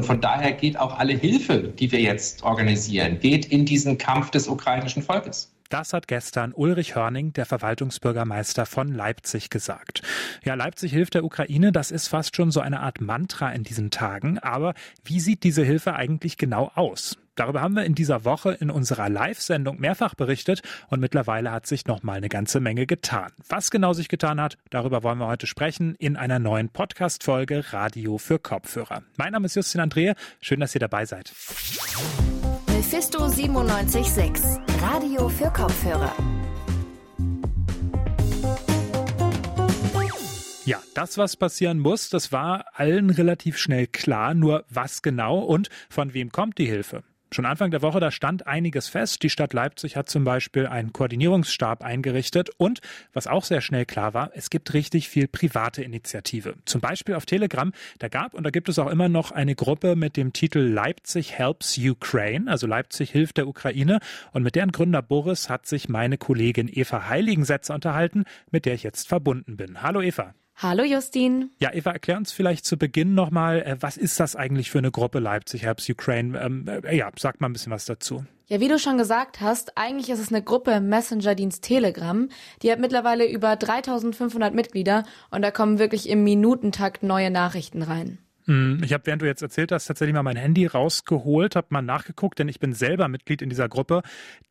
Und von daher geht auch alle Hilfe, die wir jetzt organisieren, geht in diesen Kampf des ukrainischen Volkes. Das hat gestern Ulrich Hörning, der Verwaltungsbürgermeister von Leipzig, gesagt. Ja, Leipzig hilft der Ukraine, das ist fast schon so eine Art Mantra in diesen Tagen. Aber wie sieht diese Hilfe eigentlich genau aus? Darüber haben wir in dieser Woche in unserer Live-Sendung mehrfach berichtet und mittlerweile hat sich noch mal eine ganze Menge getan. Was genau sich getan hat, darüber wollen wir heute sprechen in einer neuen Podcast-Folge Radio für Kopfhörer. Mein Name ist Justin Andrea. Schön, dass ihr dabei seid. Mephisto 976, Radio für Kopfhörer. Ja, das, was passieren muss, das war allen relativ schnell klar. Nur was genau und von wem kommt die Hilfe? Schon Anfang der Woche, da stand einiges fest. Die Stadt Leipzig hat zum Beispiel einen Koordinierungsstab eingerichtet und, was auch sehr schnell klar war, es gibt richtig viel private Initiative. Zum Beispiel auf Telegram, da gab und da gibt es auch immer noch eine Gruppe mit dem Titel Leipzig Helps Ukraine, also Leipzig hilft der Ukraine. Und mit deren Gründer Boris hat sich meine Kollegin Eva Heiligensetzer unterhalten, mit der ich jetzt verbunden bin. Hallo Eva. Hallo Justin. Ja, Eva, erklär uns vielleicht zu Beginn nochmal, äh, was ist das eigentlich für eine Gruppe Leipzig Helps Ukraine? Ähm, äh, ja, sag mal ein bisschen was dazu. Ja, wie du schon gesagt hast, eigentlich ist es eine Gruppe im Messenger-Dienst Telegram. Die hat mittlerweile über 3500 Mitglieder und da kommen wirklich im Minutentakt neue Nachrichten rein. Hm, ich habe, während du jetzt erzählt hast, tatsächlich mal mein Handy rausgeholt, habe mal nachgeguckt, denn ich bin selber Mitglied in dieser Gruppe.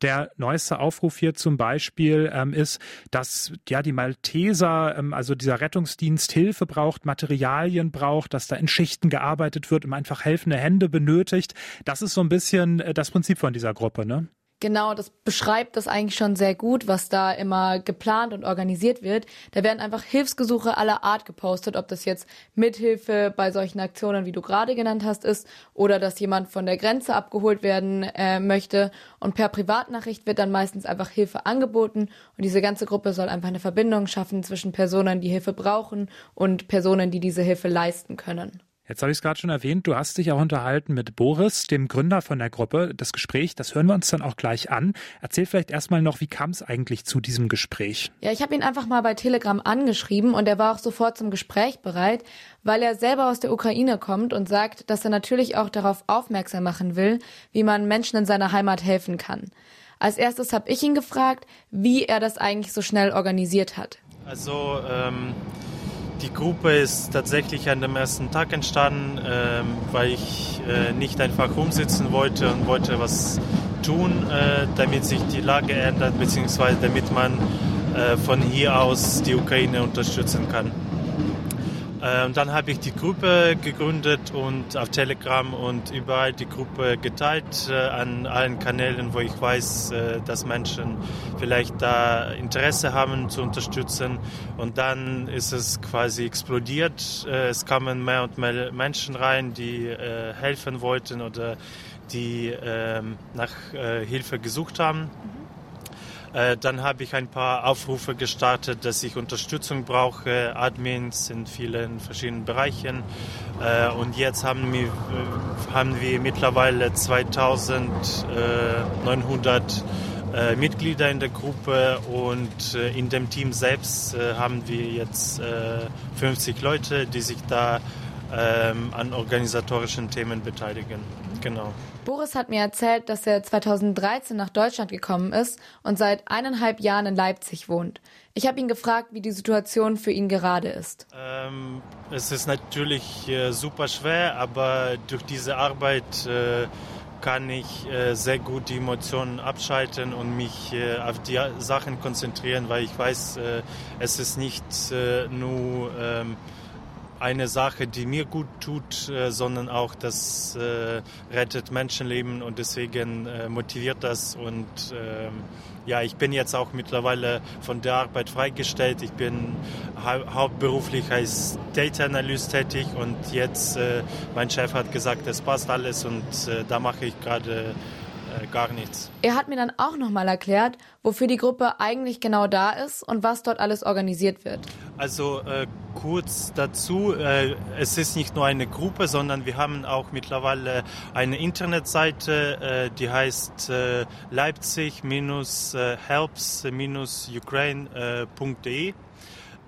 Der neueste Aufruf hier zum Beispiel ähm, ist, dass ja die Malteser, ähm, also dieser Rettungsdienst Hilfe braucht, Materialien braucht, dass da in Schichten gearbeitet wird und einfach helfende Hände benötigt. Das ist so ein bisschen äh, das Prinzip von dieser Gruppe, ne? Genau, das beschreibt das eigentlich schon sehr gut, was da immer geplant und organisiert wird. Da werden einfach Hilfsgesuche aller Art gepostet, ob das jetzt Mithilfe bei solchen Aktionen, wie du gerade genannt hast, ist oder dass jemand von der Grenze abgeholt werden äh, möchte. Und per Privatnachricht wird dann meistens einfach Hilfe angeboten und diese ganze Gruppe soll einfach eine Verbindung schaffen zwischen Personen, die Hilfe brauchen und Personen, die diese Hilfe leisten können. Jetzt habe ich es gerade schon erwähnt, du hast dich auch unterhalten mit Boris, dem Gründer von der Gruppe. Das Gespräch, das hören wir uns dann auch gleich an. Erzähl vielleicht erstmal noch, wie kam es eigentlich zu diesem Gespräch? Ja, ich habe ihn einfach mal bei Telegram angeschrieben und er war auch sofort zum Gespräch bereit, weil er selber aus der Ukraine kommt und sagt, dass er natürlich auch darauf aufmerksam machen will, wie man Menschen in seiner Heimat helfen kann. Als erstes habe ich ihn gefragt, wie er das eigentlich so schnell organisiert hat. Also ähm die Gruppe ist tatsächlich an dem ersten Tag entstanden, äh, weil ich äh, nicht einfach rumsitzen wollte und wollte was tun, äh, damit sich die Lage ändert, beziehungsweise damit man äh, von hier aus die Ukraine unterstützen kann. Äh, und dann habe ich die Gruppe gegründet und auf Telegram und überall die Gruppe geteilt äh, an allen Kanälen, wo ich weiß, äh, dass Menschen vielleicht da Interesse haben zu unterstützen. Und dann ist es quasi explodiert. Es kamen mehr und mehr Menschen rein, die helfen wollten oder die ähm, nach Hilfe gesucht haben. Äh, dann habe ich ein paar Aufrufe gestartet, dass ich Unterstützung brauche, Admins in vielen verschiedenen Bereichen. Äh, und jetzt haben wir, haben wir mittlerweile 2900 äh, Mitglieder in der Gruppe und in dem Team selbst haben wir jetzt 50 Leute, die sich da ähm, an organisatorischen Themen beteiligen. Genau. Boris hat mir erzählt, dass er 2013 nach Deutschland gekommen ist und seit eineinhalb Jahren in Leipzig wohnt. Ich habe ihn gefragt, wie die Situation für ihn gerade ist. Ähm, es ist natürlich äh, super schwer, aber durch diese Arbeit äh, kann ich äh, sehr gut die Emotionen abschalten und mich äh, auf die Sachen konzentrieren, weil ich weiß, äh, es ist nicht äh, nur ähm, eine Sache, die mir gut tut, äh, sondern auch das äh, rettet Menschenleben und deswegen äh, motiviert das und ähm, ja, ich bin jetzt auch mittlerweile von der Arbeit freigestellt. Ich bin hau hauptberuflich als Data Analyst tätig und jetzt mein Chef hat gesagt, es passt alles und da mache ich gerade äh, gar nichts. Er hat mir dann auch nochmal erklärt, wofür die Gruppe eigentlich genau da ist und was dort alles organisiert wird. Also äh, kurz dazu, äh, es ist nicht nur eine Gruppe, sondern wir haben auch mittlerweile eine Internetseite, äh, die heißt äh, leipzig-helps-ukraine.de.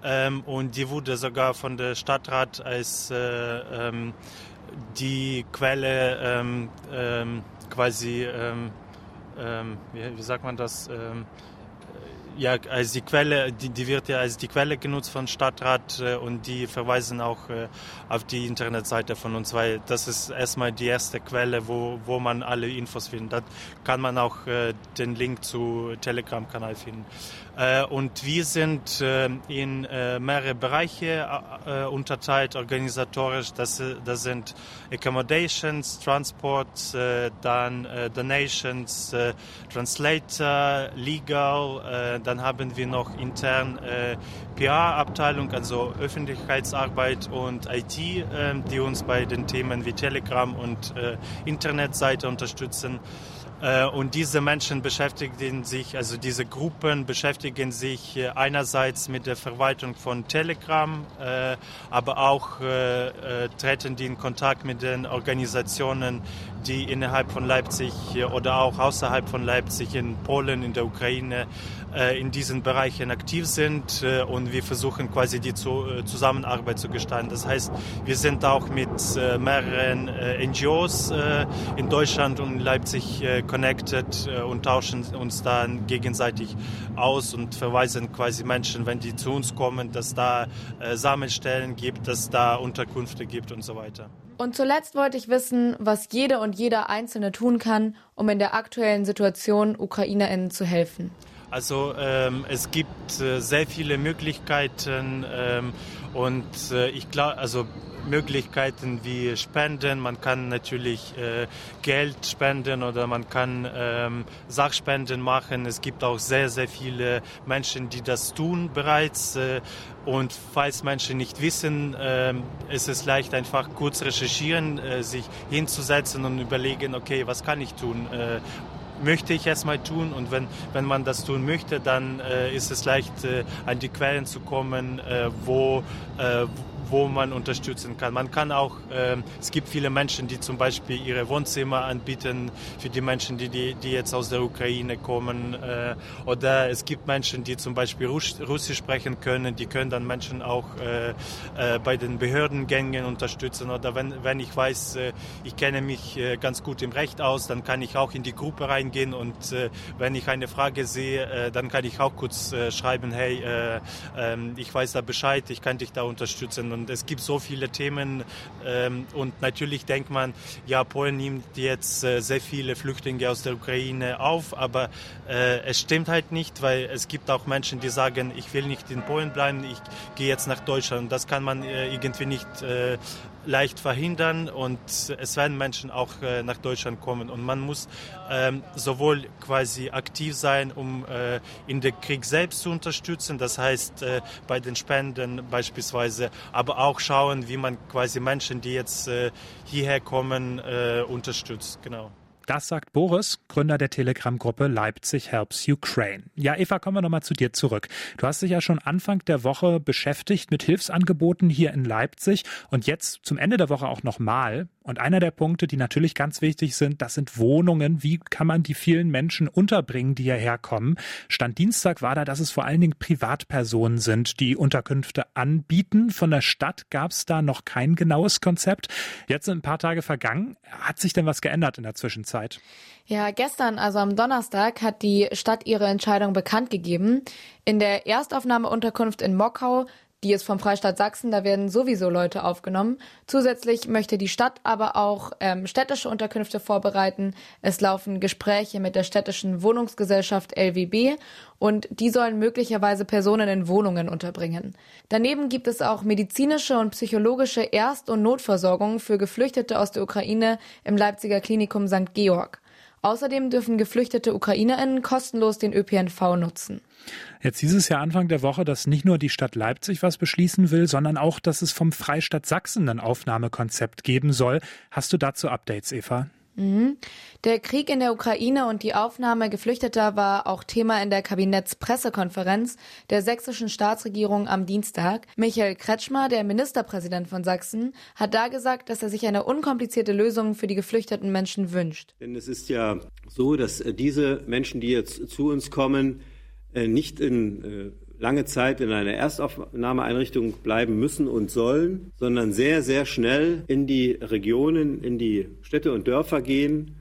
Ähm, und die wurde sogar von der Stadtrat als äh, ähm, die Quelle ähm, ähm, quasi, ähm, ähm, wie, wie, sagt man das? Ja, als die Quelle, die, die, wird ja als die Quelle genutzt von Stadtrat äh, und die verweisen auch äh, auf die Internetseite von uns, weil das ist erstmal die erste Quelle, wo, wo man alle Infos findet. Da kann man auch äh, den Link zu Telegram-Kanal finden. Äh, und wir sind äh, in äh, mehrere Bereiche unterteilt organisatorisch. Das, das sind Accommodations, Transport, dann Donations, Translator, Legal. Dann haben wir noch intern PR-Abteilung, also Öffentlichkeitsarbeit und IT, die uns bei den Themen wie Telegram und Internetseite unterstützen. Äh, und diese Menschen beschäftigen sich, also diese Gruppen beschäftigen sich äh, einerseits mit der Verwaltung von Telegram, äh, aber auch treten die in Kontakt mit den Organisationen, die innerhalb von Leipzig oder auch außerhalb von Leipzig in Polen, in der Ukraine in diesen Bereichen aktiv sind und wir versuchen quasi die Zusammenarbeit zu gestalten. Das heißt, wir sind auch mit mehreren NGOs in Deutschland und Leipzig connected äh, und tauschen uns dann gegenseitig aus und verweisen quasi Menschen, wenn die zu uns kommen, dass da äh, Sammelstellen gibt, dass da Unterkünfte gibt und so weiter. Und zuletzt wollte ich wissen, was jede und jeder Einzelne tun kann, um in der aktuellen Situation UkrainerInnen zu helfen. Also ähm, es gibt äh, sehr viele Möglichkeiten ähm, und äh, ich glaube, also Möglichkeiten wie Spenden. Man kann natürlich äh, Geld spenden oder man kann ähm, Sachspenden machen. Es gibt auch sehr, sehr viele Menschen, die das tun bereits. Äh, und falls Menschen nicht wissen, äh, ist es leicht einfach kurz recherchieren, äh, sich hinzusetzen und überlegen, okay, was kann ich tun? Möchte ich erstmal tun. Und wenn, wenn man das tun möchte, dann äh, ist es leicht, äh, an die Quellen zu kommen, äh, wo, äh, wo man unterstützen kann. Man kann auch, äh, es gibt viele Menschen, die zum Beispiel ihre Wohnzimmer anbieten für die Menschen, die, die, die jetzt aus der Ukraine kommen. Äh, oder es gibt Menschen, die zum Beispiel Russisch sprechen können, die können dann Menschen auch äh, äh, bei den Behördengängen unterstützen. Oder wenn, wenn ich weiß, äh, ich kenne mich äh, ganz gut im Recht aus, dann kann ich auch in die Gruppe reingehen und wenn ich eine Frage sehe, dann kann ich auch kurz schreiben, hey, ähm, ich weiß da Bescheid, ich kann dich da unterstützen. Und es gibt so viele Themen ähm, und natürlich denkt man, ja, Polen nimmt jetzt äh, sehr viele Flüchtlinge aus der Ukraine auf, aber äh, es stimmt halt nicht, weil es gibt auch Menschen, die sagen, ich will nicht in Polen bleiben, ich gehe jetzt nach Deutschland. Und das kann man äh, irgendwie nicht äh, leicht verhindern und es werden Menschen auch äh, nach Deutschland kommen und man muss ähm, sowohl quasi aktiv sein, um äh, in den Krieg selbst zu unterstützen, das heißt äh, bei den Spenden beispielsweise, aber auch schauen, wie man quasi Menschen, die jetzt äh, hierher kommen, äh, unterstützt. Genau. Das sagt Boris, Gründer der Telegram-Gruppe Leipzig Helps Ukraine. Ja, Eva, kommen wir nochmal zu dir zurück. Du hast dich ja schon Anfang der Woche beschäftigt mit Hilfsangeboten hier in Leipzig und jetzt zum Ende der Woche auch nochmal. Und einer der Punkte, die natürlich ganz wichtig sind, das sind Wohnungen. Wie kann man die vielen Menschen unterbringen, die hierher kommen? Stand Dienstag war da, dass es vor allen Dingen Privatpersonen sind, die Unterkünfte anbieten. Von der Stadt gab es da noch kein genaues Konzept. Jetzt sind ein paar Tage vergangen. Hat sich denn was geändert in der Zwischenzeit? Ja, gestern, also am Donnerstag, hat die Stadt ihre Entscheidung bekannt gegeben. In der Erstaufnahmeunterkunft in Mockau die ist vom Freistaat Sachsen, da werden sowieso Leute aufgenommen. Zusätzlich möchte die Stadt aber auch ähm, städtische Unterkünfte vorbereiten. Es laufen Gespräche mit der städtischen Wohnungsgesellschaft LWB und die sollen möglicherweise Personen in Wohnungen unterbringen. Daneben gibt es auch medizinische und psychologische Erst- und Notversorgung für Geflüchtete aus der Ukraine im Leipziger Klinikum St. Georg. Außerdem dürfen geflüchtete UkrainerInnen kostenlos den ÖPNV nutzen. Jetzt hieß es ja Anfang der Woche, dass nicht nur die Stadt Leipzig was beschließen will, sondern auch, dass es vom Freistaat Sachsen ein Aufnahmekonzept geben soll. Hast du dazu Updates, Eva? Mhm. Der Krieg in der Ukraine und die Aufnahme Geflüchteter war auch Thema in der Kabinettspressekonferenz der sächsischen Staatsregierung am Dienstag. Michael Kretschmer, der Ministerpräsident von Sachsen, hat da gesagt, dass er sich eine unkomplizierte Lösung für die geflüchteten Menschen wünscht. Denn es ist ja so, dass äh, diese Menschen, die jetzt zu uns kommen, äh, nicht in äh, lange Zeit in einer Erstaufnahmeeinrichtung bleiben müssen und sollen, sondern sehr, sehr schnell in die Regionen, in die Städte und Dörfer gehen,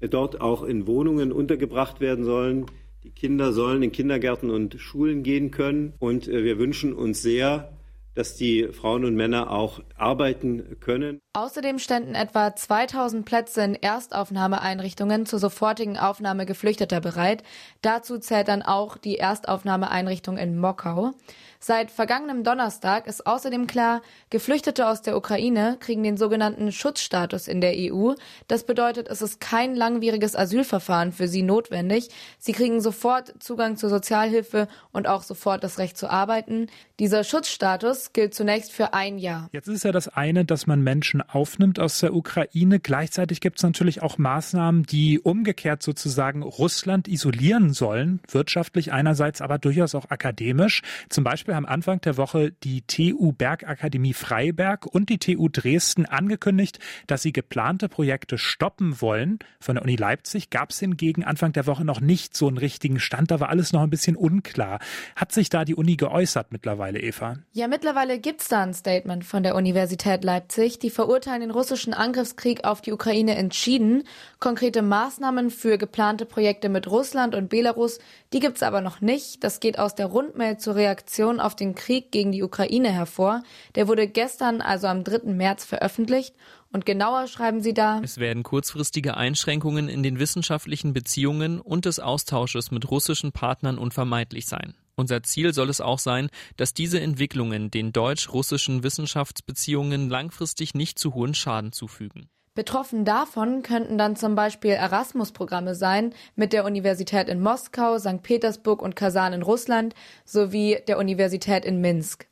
dort auch in Wohnungen untergebracht werden sollen. Die Kinder sollen in Kindergärten und Schulen gehen können. Und äh, wir wünschen uns sehr, dass die Frauen und Männer auch arbeiten können. Außerdem ständen etwa 2000 Plätze in Erstaufnahmeeinrichtungen zur sofortigen Aufnahme Geflüchteter bereit. Dazu zählt dann auch die Erstaufnahmeeinrichtung in Mokau. Seit vergangenem Donnerstag ist außerdem klar, Geflüchtete aus der Ukraine kriegen den sogenannten Schutzstatus in der EU. Das bedeutet, es ist kein langwieriges Asylverfahren für sie notwendig. Sie kriegen sofort Zugang zur Sozialhilfe und auch sofort das Recht zu arbeiten. Dieser Schutzstatus gilt zunächst für ein Jahr. Jetzt ist ja das eine, dass man Menschen aufnimmt aus der Ukraine. Gleichzeitig gibt es natürlich auch Maßnahmen, die umgekehrt sozusagen Russland isolieren sollen, wirtschaftlich einerseits, aber durchaus auch akademisch. Zum Beispiel Beispiel haben Anfang der Woche die TU Bergakademie Freiberg und die TU Dresden angekündigt, dass sie geplante Projekte stoppen wollen. Von der Uni Leipzig gab es hingegen Anfang der Woche noch nicht so einen richtigen Stand. Da war alles noch ein bisschen unklar. Hat sich da die Uni geäußert mittlerweile, Eva? Ja, mittlerweile gibt es da ein Statement von der Universität Leipzig. Die verurteilen den russischen Angriffskrieg auf die Ukraine entschieden. Konkrete Maßnahmen für geplante Projekte mit Russland und Belarus, die gibt es aber noch nicht. Das geht aus der Rundmail zur Reaktion Reaktion auf den Krieg gegen die Ukraine hervor. Der wurde gestern, also am 3. März, veröffentlicht. Und genauer schreiben sie da, es werden kurzfristige Einschränkungen in den wissenschaftlichen Beziehungen und des Austausches mit russischen Partnern unvermeidlich sein. Unser Ziel soll es auch sein, dass diese Entwicklungen den deutsch-russischen Wissenschaftsbeziehungen langfristig nicht zu hohen Schaden zufügen. Betroffen davon könnten dann zum Beispiel Erasmus-Programme sein mit der Universität in Moskau, St. Petersburg und Kasan in Russland sowie der Universität in Minsk.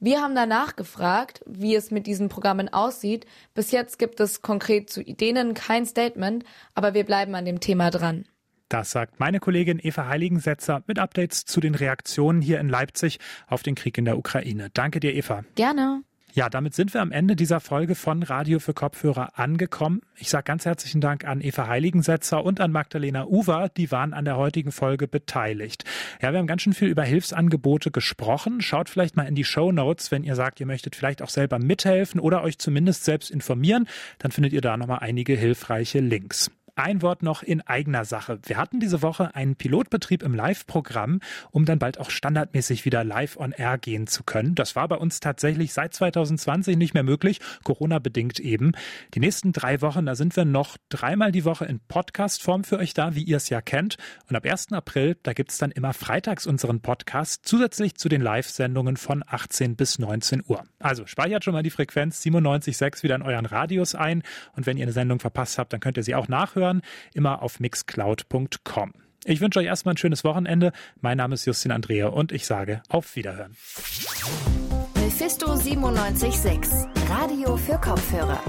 Wir haben danach gefragt, wie es mit diesen Programmen aussieht. Bis jetzt gibt es konkret zu denen kein Statement, aber wir bleiben an dem Thema dran. Das sagt meine Kollegin Eva Heiligensetzer mit Updates zu den Reaktionen hier in Leipzig auf den Krieg in der Ukraine. Danke dir, Eva. Gerne. Ja, damit sind wir am Ende dieser Folge von Radio für Kopfhörer angekommen. Ich sage ganz herzlichen Dank an Eva Heiligensetzer und an Magdalena Uwer, die waren an der heutigen Folge beteiligt. Ja, wir haben ganz schön viel über Hilfsangebote gesprochen. Schaut vielleicht mal in die Show Notes, wenn ihr sagt, ihr möchtet vielleicht auch selber mithelfen oder euch zumindest selbst informieren, dann findet ihr da nochmal einige hilfreiche Links. Ein Wort noch in eigener Sache. Wir hatten diese Woche einen Pilotbetrieb im Live-Programm, um dann bald auch standardmäßig wieder live on air gehen zu können. Das war bei uns tatsächlich seit 2020 nicht mehr möglich, Corona-bedingt eben. Die nächsten drei Wochen, da sind wir noch dreimal die Woche in Podcast-Form für euch da, wie ihr es ja kennt. Und ab 1. April, da gibt es dann immer freitags unseren Podcast, zusätzlich zu den Live-Sendungen von 18 bis 19 Uhr. Also speichert schon mal die Frequenz 97.6 wieder in euren Radios ein. Und wenn ihr eine Sendung verpasst habt, dann könnt ihr sie auch nachhören hören, immer auf mixcloud.com. Ich wünsche euch erstmal ein schönes Wochenende. Mein Name ist Justin Andrea und ich sage auf Wiederhören. Mephisto 976, Radio für Kopfhörer.